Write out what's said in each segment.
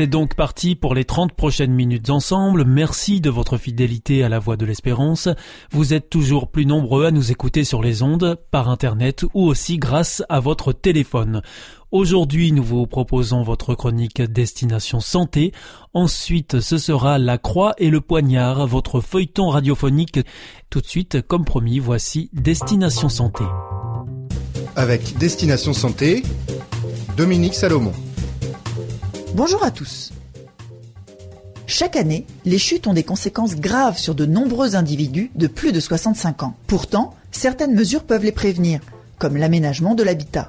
C'est donc parti pour les 30 prochaines minutes ensemble. Merci de votre fidélité à la voix de l'espérance. Vous êtes toujours plus nombreux à nous écouter sur les ondes, par internet ou aussi grâce à votre téléphone. Aujourd'hui, nous vous proposons votre chronique Destination Santé. Ensuite, ce sera La Croix et le Poignard, votre feuilleton radiophonique. Tout de suite, comme promis, voici Destination Santé. Avec Destination Santé, Dominique Salomon. Bonjour à tous. Chaque année, les chutes ont des conséquences graves sur de nombreux individus de plus de 65 ans. Pourtant, certaines mesures peuvent les prévenir, comme l'aménagement de l'habitat.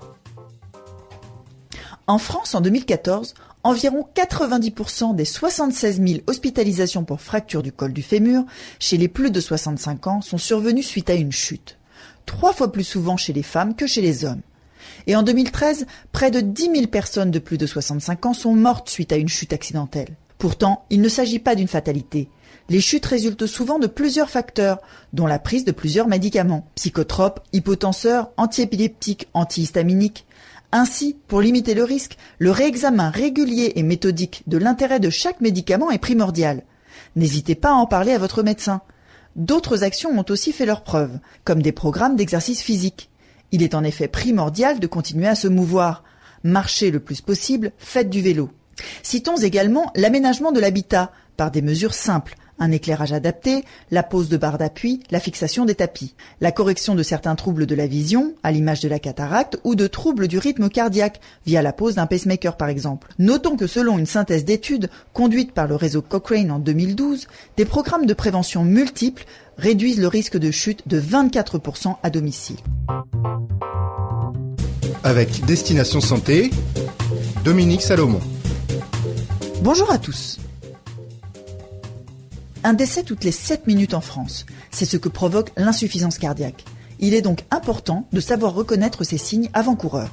En France, en 2014, environ 90% des 76 000 hospitalisations pour fracture du col du fémur chez les plus de 65 ans sont survenues suite à une chute. Trois fois plus souvent chez les femmes que chez les hommes. Et en 2013, près de 10 000 personnes de plus de 65 ans sont mortes suite à une chute accidentelle. Pourtant, il ne s'agit pas d'une fatalité. Les chutes résultent souvent de plusieurs facteurs, dont la prise de plusieurs médicaments, psychotropes, hypotenseurs, antiépileptiques, antihistaminiques. Ainsi, pour limiter le risque, le réexamen régulier et méthodique de l'intérêt de chaque médicament est primordial. N'hésitez pas à en parler à votre médecin. D'autres actions ont aussi fait leurs preuves, comme des programmes d'exercice physique. Il est en effet primordial de continuer à se mouvoir. Marchez le plus possible, faites du vélo. Citons également l'aménagement de l'habitat par des mesures simples, un éclairage adapté, la pose de barres d'appui, la fixation des tapis, la correction de certains troubles de la vision, à l'image de la cataracte, ou de troubles du rythme cardiaque, via la pose d'un pacemaker par exemple. Notons que selon une synthèse d'études conduite par le réseau Cochrane en 2012, des programmes de prévention multiples réduisent le risque de chute de 24% à domicile. Avec Destination Santé, Dominique Salomon. Bonjour à tous. Un décès toutes les 7 minutes en France. C'est ce que provoque l'insuffisance cardiaque. Il est donc important de savoir reconnaître ces signes avant-coureurs.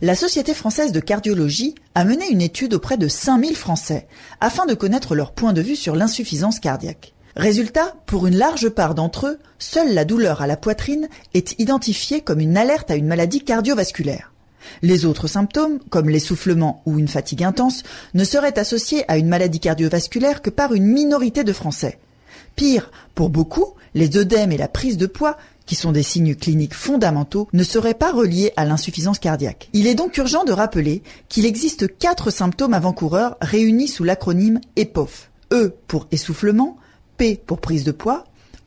La Société française de cardiologie a mené une étude auprès de 5000 Français afin de connaître leur point de vue sur l'insuffisance cardiaque. Résultat, pour une large part d'entre eux, seule la douleur à la poitrine est identifiée comme une alerte à une maladie cardiovasculaire. Les autres symptômes, comme l'essoufflement ou une fatigue intense, ne seraient associés à une maladie cardiovasculaire que par une minorité de Français. Pire, pour beaucoup, les œdèmes et la prise de poids, qui sont des signes cliniques fondamentaux, ne seraient pas reliés à l'insuffisance cardiaque. Il est donc urgent de rappeler qu'il existe quatre symptômes avant-coureurs réunis sous l'acronyme EPOF. E pour essoufflement, P pour prise de poids,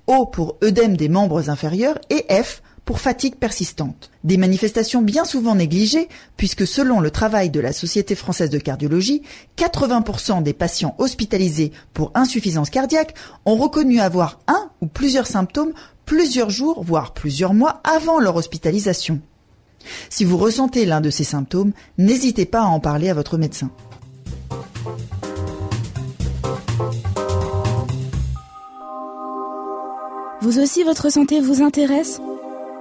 O pour œdème des membres inférieurs et F pour fatigue persistante. Des manifestations bien souvent négligées, puisque selon le travail de la Société française de cardiologie, 80% des patients hospitalisés pour insuffisance cardiaque ont reconnu avoir un ou plusieurs symptômes plusieurs jours, voire plusieurs mois avant leur hospitalisation. Si vous ressentez l'un de ces symptômes, n'hésitez pas à en parler à votre médecin. Vous aussi, votre santé vous intéresse?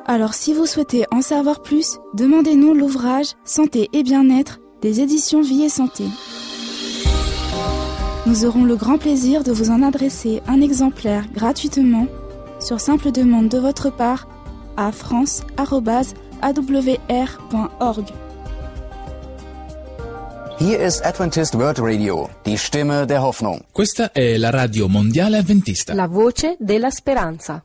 Alors si vous souhaitez en savoir plus, demandez-nous l'ouvrage Santé et bien-être des éditions Vie et Santé. Nous aurons le grand plaisir de vous en adresser un exemplaire gratuitement sur simple demande de votre part à france.awr.org. Hier ist Adventist World Radio, die Stimme der Hoffnung. Questa è la radio mondiale avventista. La voce della speranza.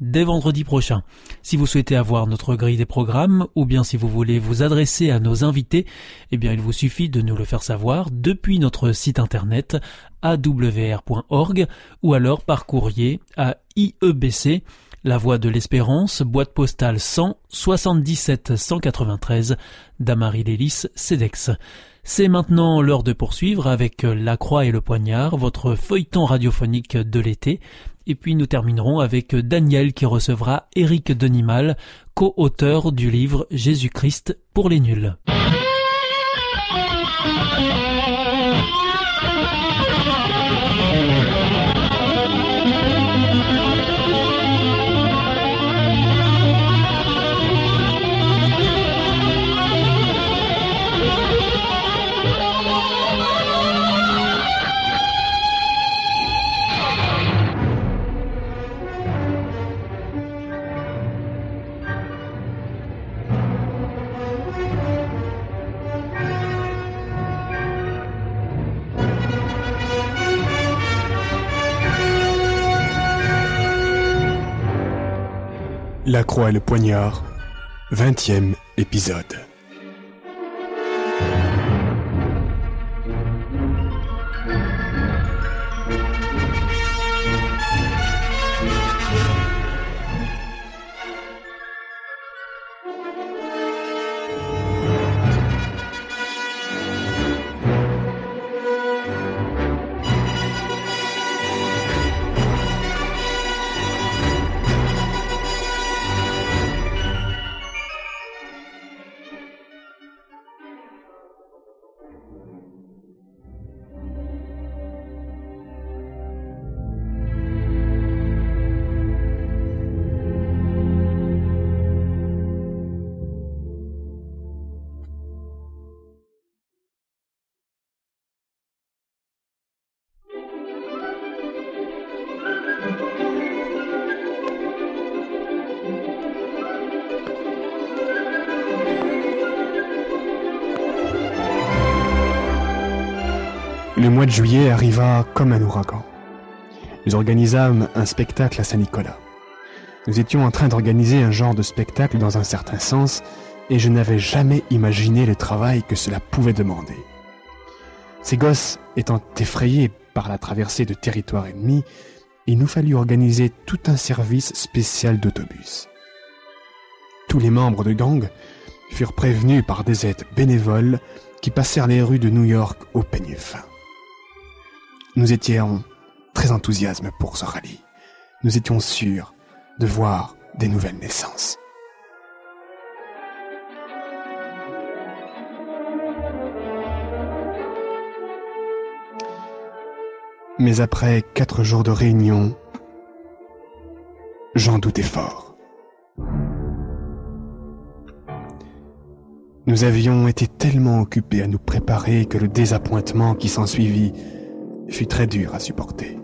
dès vendredi prochain. Si vous souhaitez avoir notre grille des programmes ou bien si vous voulez vous adresser à nos invités, eh bien il vous suffit de nous le faire savoir depuis notre site internet awr.org ou alors par courrier à IEBC, La Voix de l'Espérance, boîte postale 100 77 193, Damary Lélis, CEDEX. C'est maintenant l'heure de poursuivre avec La Croix et le Poignard, votre feuilleton radiophonique de l'été. Et puis nous terminerons avec Daniel qui recevra Éric Denimal, co-auteur du livre Jésus-Christ pour les nuls. La croix et le poignard, vingtième épisode. Le mois de juillet arriva comme un ouragan. Nous organisâmes un spectacle à Saint-Nicolas. Nous étions en train d'organiser un genre de spectacle dans un certain sens, et je n'avais jamais imaginé le travail que cela pouvait demander. Ces gosses étant effrayés par la traversée de territoires ennemis, il nous fallut organiser tout un service spécial d'autobus. Tous les membres de gang furent prévenus par des aides bénévoles qui passèrent les rues de New York au peigne fin. Nous étions très enthousiastes pour ce rallye. Nous étions sûrs de voir des nouvelles naissances. Mais après quatre jours de réunion, j'en doutais fort. Nous avions été tellement occupés à nous préparer que le désappointement qui s'ensuivit fut très dur à supporter.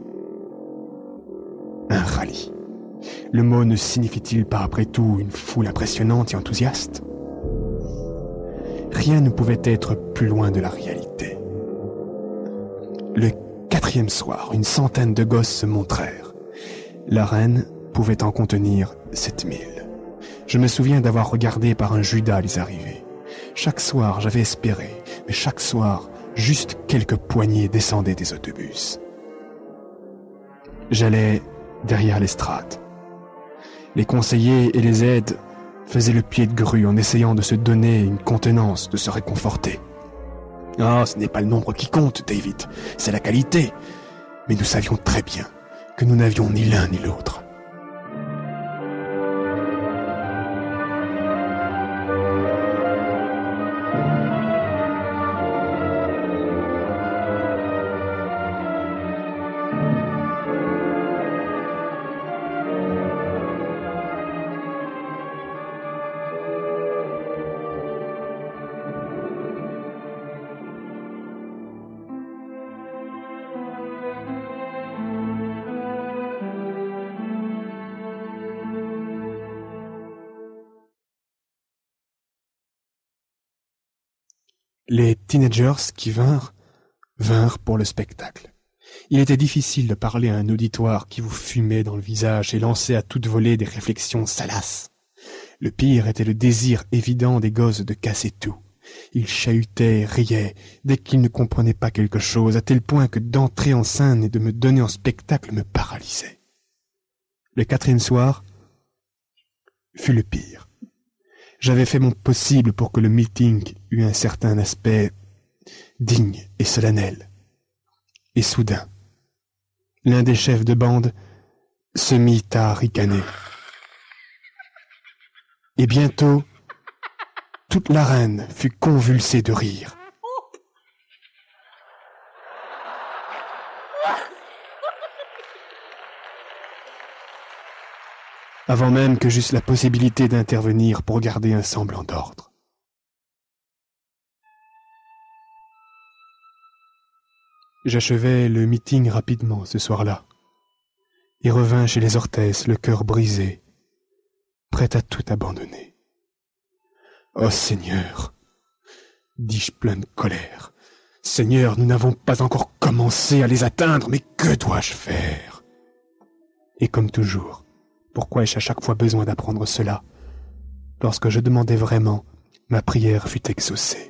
Un rallye. Le mot ne signifie-t-il pas après tout une foule impressionnante et enthousiaste? Rien ne pouvait être plus loin de la réalité. Le quatrième soir, une centaine de gosses se montrèrent. La reine pouvait en contenir sept mille. Je me souviens d'avoir regardé par un Judas les arriver. Chaque soir, j'avais espéré, mais chaque soir, juste quelques poignées descendaient des autobus. J'allais derrière l'estrade. Les conseillers et les aides faisaient le pied de grue en essayant de se donner une contenance, de se réconforter. Ah, ce n'est pas le nombre qui compte, David, c'est la qualité. Mais nous savions très bien que nous n'avions ni l'un ni l'autre. Les teenagers qui vinrent, vinrent pour le spectacle. Il était difficile de parler à un auditoire qui vous fumait dans le visage et lançait à toute volée des réflexions salaces. Le pire était le désir évident des gosses de casser tout. Ils chahutaient, riaient, dès qu'ils ne comprenaient pas quelque chose, à tel point que d'entrer en scène et de me donner en spectacle me paralysait. Le quatrième soir fut le pire. J'avais fait mon possible pour que le meeting eût un certain aspect digne et solennel. Et soudain, l'un des chefs de bande se mit à ricaner. Et bientôt, toute l'arène fut convulsée de rire. Avant même que j'eusse la possibilité d'intervenir pour garder un semblant d'ordre. J'achevai le meeting rapidement ce soir-là et revins chez les Orthès, le cœur brisé, prêt à tout abandonner. Oh Seigneur, dis-je plein de colère, Seigneur, nous n'avons pas encore commencé à les atteindre, mais que dois-je faire? Et comme toujours, pourquoi ai-je à chaque fois besoin d'apprendre cela? Lorsque je demandais vraiment, ma prière fut exaucée.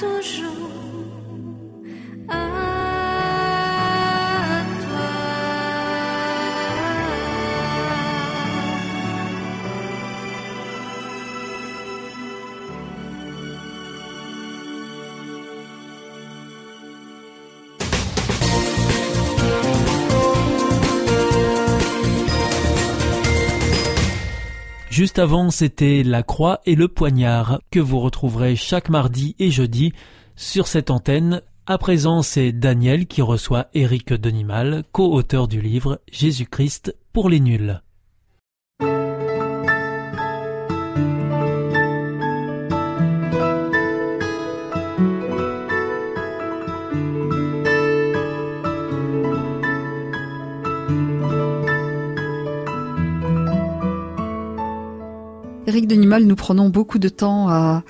Sera toujours Juste avant, c'était La Croix et le Poignard, que vous retrouverez chaque mardi et jeudi sur cette antenne. À présent, c'est Daniel qui reçoit Éric Denimal, co-auteur du livre Jésus-Christ pour les nuls. Éric Denimal, nous prenons beaucoup de temps à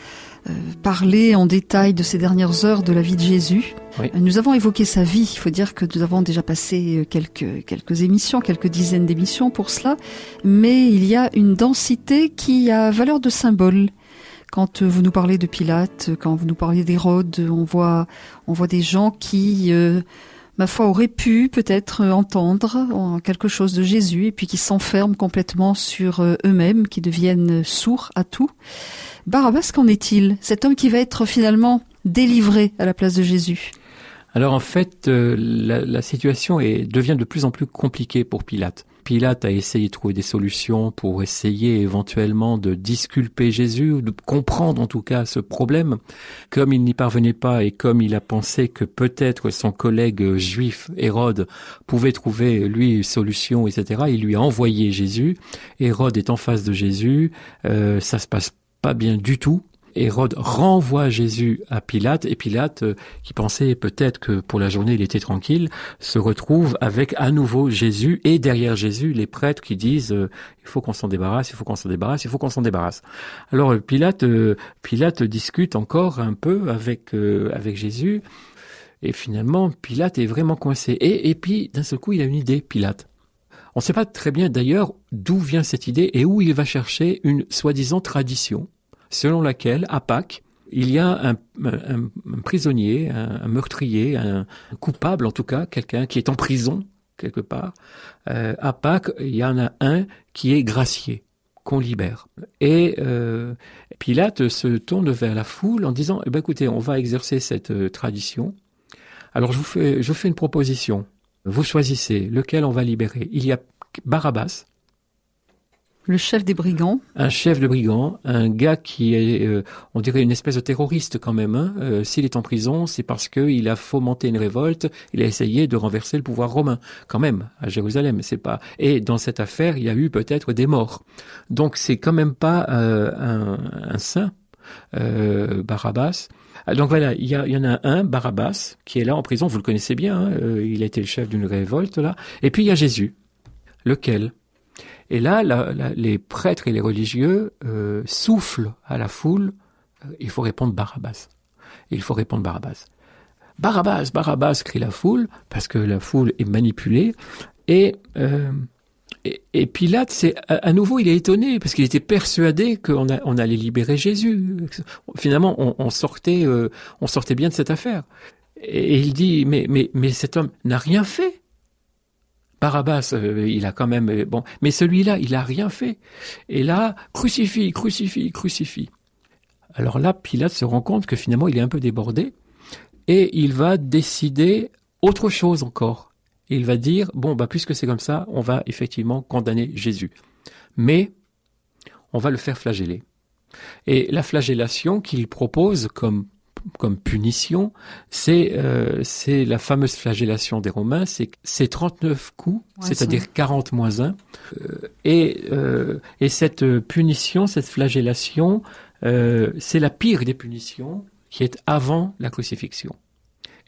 euh, parler en détail de ces dernières heures de la vie de Jésus. Oui. Nous avons évoqué sa vie. Il faut dire que nous avons déjà passé euh, quelques, quelques émissions, quelques dizaines d'émissions pour cela. Mais il y a une densité qui a valeur de symbole. Quand euh, vous nous parlez de Pilate, quand vous nous parlez d'Hérode, on voit, on voit des gens qui, euh, ma foi, auraient pu peut-être euh, entendre euh, quelque chose de Jésus et puis qui s'enferment complètement sur euh, eux-mêmes, qui deviennent sourds à tout. Barabbas, qu'en est-il? Cet homme qui va être finalement délivré à la place de Jésus? Alors en fait, la, la situation est, devient de plus en plus compliquée pour Pilate. Pilate a essayé de trouver des solutions pour essayer éventuellement de disculper Jésus, ou de comprendre en tout cas ce problème. Comme il n'y parvenait pas et comme il a pensé que peut-être son collègue juif Hérode pouvait trouver lui une solution, etc., il lui a envoyé Jésus. Hérode est en face de Jésus, euh, ça se passe pas bien du tout. Hérode renvoie Jésus à Pilate et Pilate, euh, qui pensait peut-être que pour la journée il était tranquille, se retrouve avec à nouveau Jésus et derrière Jésus les prêtres qui disent euh, il faut qu'on s'en débarrasse, il faut qu'on s'en débarrasse, il faut qu'on s'en débarrasse. Alors euh, Pilate, Pilate discute encore un peu avec avec Jésus et finalement Pilate est vraiment coincé. Et, et puis d'un seul coup il a une idée, Pilate. On ne sait pas très bien d'ailleurs d'où vient cette idée et où il va chercher une soi-disant tradition selon laquelle, à Pâques, il y a un, un- un prisonnier, un, meurtrier, un coupable en tout cas, quelqu'un qui est en prison quelque part. Euh, à Pâques, il y en a un qui est gracié, qu'on libère. Et euh, Pilate se tourne vers la foule en disant, eh ben, écoutez, on va exercer cette euh, tradition. Alors je vous fais, je vous fais une proposition. Vous choisissez lequel on va libérer. Il y a Barabbas, Le chef des brigands. un chef de brigand, un gars qui est, euh, on dirait une espèce de terroriste quand même. hein. Euh, S'il est en prison, c'est parce qu'il a fomenté une révolte, il a essayé de renverser le pouvoir romain, quand même, à Jérusalem. C'est pas. Et dans cette affaire, il y a eu peut-être des morts. Donc c'est quand même pas euh, un, un saint, euh, Barabbas. Ah, Donc voilà, il y, a- en a un, Barabbas, qui est là en prison. Vous le connaissez bien. hein, euh, il a été le chef d'une révolte là. Et puis il y a Jésus. Lequel? Et là, les prêtres et les religieux euh, soufflent à la foule. euh, il faut répondre Barabbas. Il faut répondre Barabbas. Barabbas, Barabbas, crie la foule, parce que la foule est manipulée. Et, euh, et, Pilate, c'est à, nouveau, il est étonné, parce qu'il était persuadé qu'on on allait libérer Jésus. Finalement, on, sortait, on sortait bien de cette affaire. Et, et il dit, mais, mais, mais cet homme n'a rien fait. Barabbas, euh, il a quand même euh, bon, mais celui-là, il a rien fait. Et là, crucifie, crucifie, crucifie. Alors là, Pilate se rend compte que finalement, il est un peu débordé et il va décider autre chose encore. Il va dire bon, bah puisque c'est comme ça, on va effectivement condamner Jésus, mais on va le faire flageller. Et la flagellation qu'il propose comme comme punition, c'est euh, c'est la fameuse flagellation des Romains, c'est c'est 39 coups, Ouais, c'est-à-dire 40 moins 1. Euh, et, euh, et cette punition, cette flagellation, c'est la pire des punitions qui est avant la crucifixion.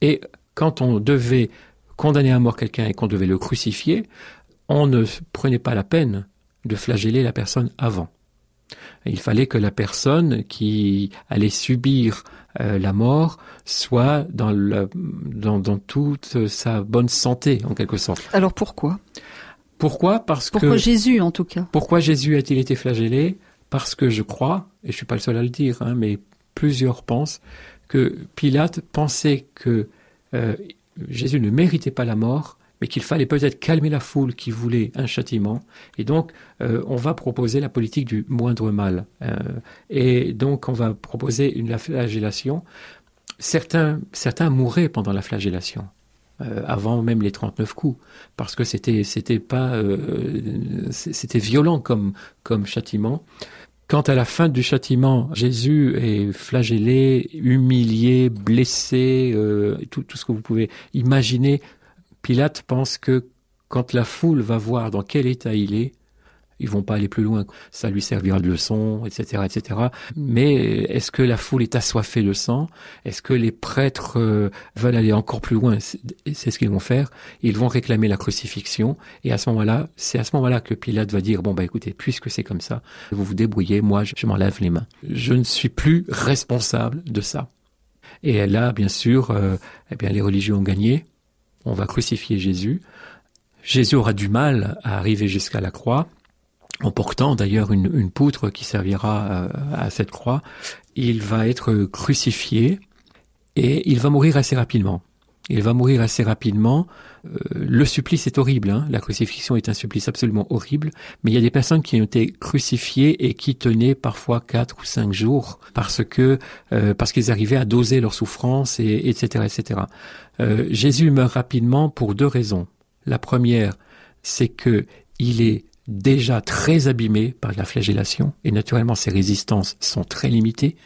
Et quand on devait condamner à mort quelqu'un et qu'on devait le crucifier, on ne prenait pas la peine de flageller la personne avant. Il fallait que la personne qui allait subir euh, la mort soit dans, le, dans, dans toute sa bonne santé, en quelque sorte. Alors pourquoi? Pourquoi? Parce Pourquoi que Jésus en tout cas? pourquoi Jésus a-t-il été flagellé? Parce que je crois, et je suis pas le seul à le dire, hein, mais plusieurs pensent que Pilate pensait que euh, Jésus ne méritait pas la mort, mais qu'il fallait peut-être calmer la foule qui voulait un châtiment. Et donc, euh, on va proposer la politique du moindre mal. Euh, et donc, on va proposer une flagellation. Certains, certains mouraient pendant la flagellation. Euh, avant même les 39 coups, parce que c'était c'était pas c'était violent comme comme châtiment. Quand à la fin du châtiment, Jésus est flagellé, humilié, blessé, tout, tout ce que vous pouvez imaginer Pilate pense que quand la foule va voir dans quel état il est, ils vont pas aller plus loin. Ça lui servira de leçon, etc., etc. Mais est-ce que la foule est assoiffée de sang? Est-ce que les prêtres euh, veulent aller encore plus loin? C'est ce qu'ils vont faire. Ils vont réclamer la crucifixion. Et à ce moment-là, c'est à ce moment-là que Pilate va dire bon bah écoutez, puisque c'est comme ça, vous vous débrouillez. Moi, je, m'en lave les mains. Je ne suis plus responsable de ça. Et là, bien sûr, euh, eh bien les religieux ont gagné on va crucifier Jésus. Jésus aura du mal à arriver jusqu'à la croix, en portant d'ailleurs une, poutre qui servira euh, à, cette croix. Il va être crucifié et il va mourir assez rapidement. Il va mourir assez rapidement. Euh, le supplice est horrible. Hein. La crucifixion est un supplice absolument horrible. Mais il y a des personnes qui ont été crucifiées et qui tenaient parfois quatre ou cinq jours parce que euh, parce qu'ils arrivaient à doser leur souffrance et etc etc. Euh, Jésus meurt rapidement pour deux raisons. La première, c'est que il est déjà très abîmé par la flagellation et naturellement ses résistances sont très limitées.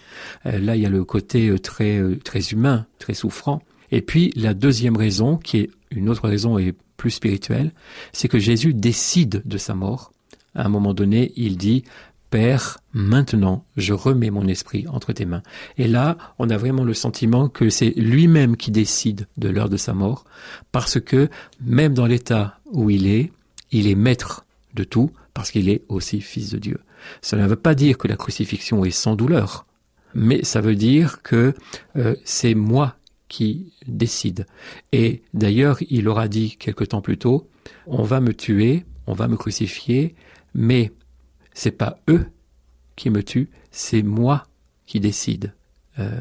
là, il y a le côté très très humain, très souffrant. Et puis la deuxième raison, qui est une autre raison et plus spirituelle, c'est que Jésus décide de sa mort. À un moment donné, il dit Père, maintenant, je remets mon esprit entre tes mains. Et là, on a vraiment le sentiment que c'est lui-même qui décide de l'heure de sa mort, parce que même dans l'état où il est, il est maître de tout, parce qu'il est aussi fils de Dieu. Cela ne veut pas dire que la crucifixion est sans douleur, mais ça veut dire que euh, c'est moi qui décide. Et d'ailleurs, il aura dit quelque temps plus tôt, on va me tuer, on va me crucifier, mais c'est pas eux qui me tuent, c'est moi qui décide. Euh,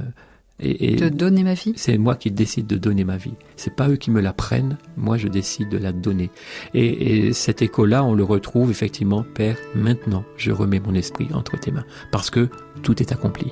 et, de donner ma vie? C'est moi qui décide de donner ma vie. C'est pas eux qui me la prennent, moi je décide de la donner. Et, et cet écho-là, on le retrouve effectivement, Père, maintenant je remets mon esprit entre tes mains, parce que tout est accompli.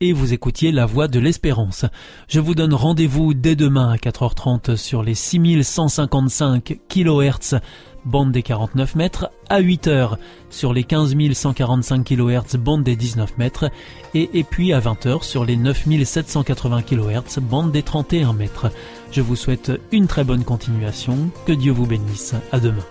et vous écoutiez La Voix de l'Espérance. Je vous donne rendez-vous dès demain à 4h30 sur les 6155 kHz bande des 49 mètres, à 8h sur les 15145 kHz bande des 19 mètres et, puis à 20h sur les 9780 kHz bande des 31 mètres. Je vous souhaite une très bonne continuation, que Dieu vous bénisse, à demain.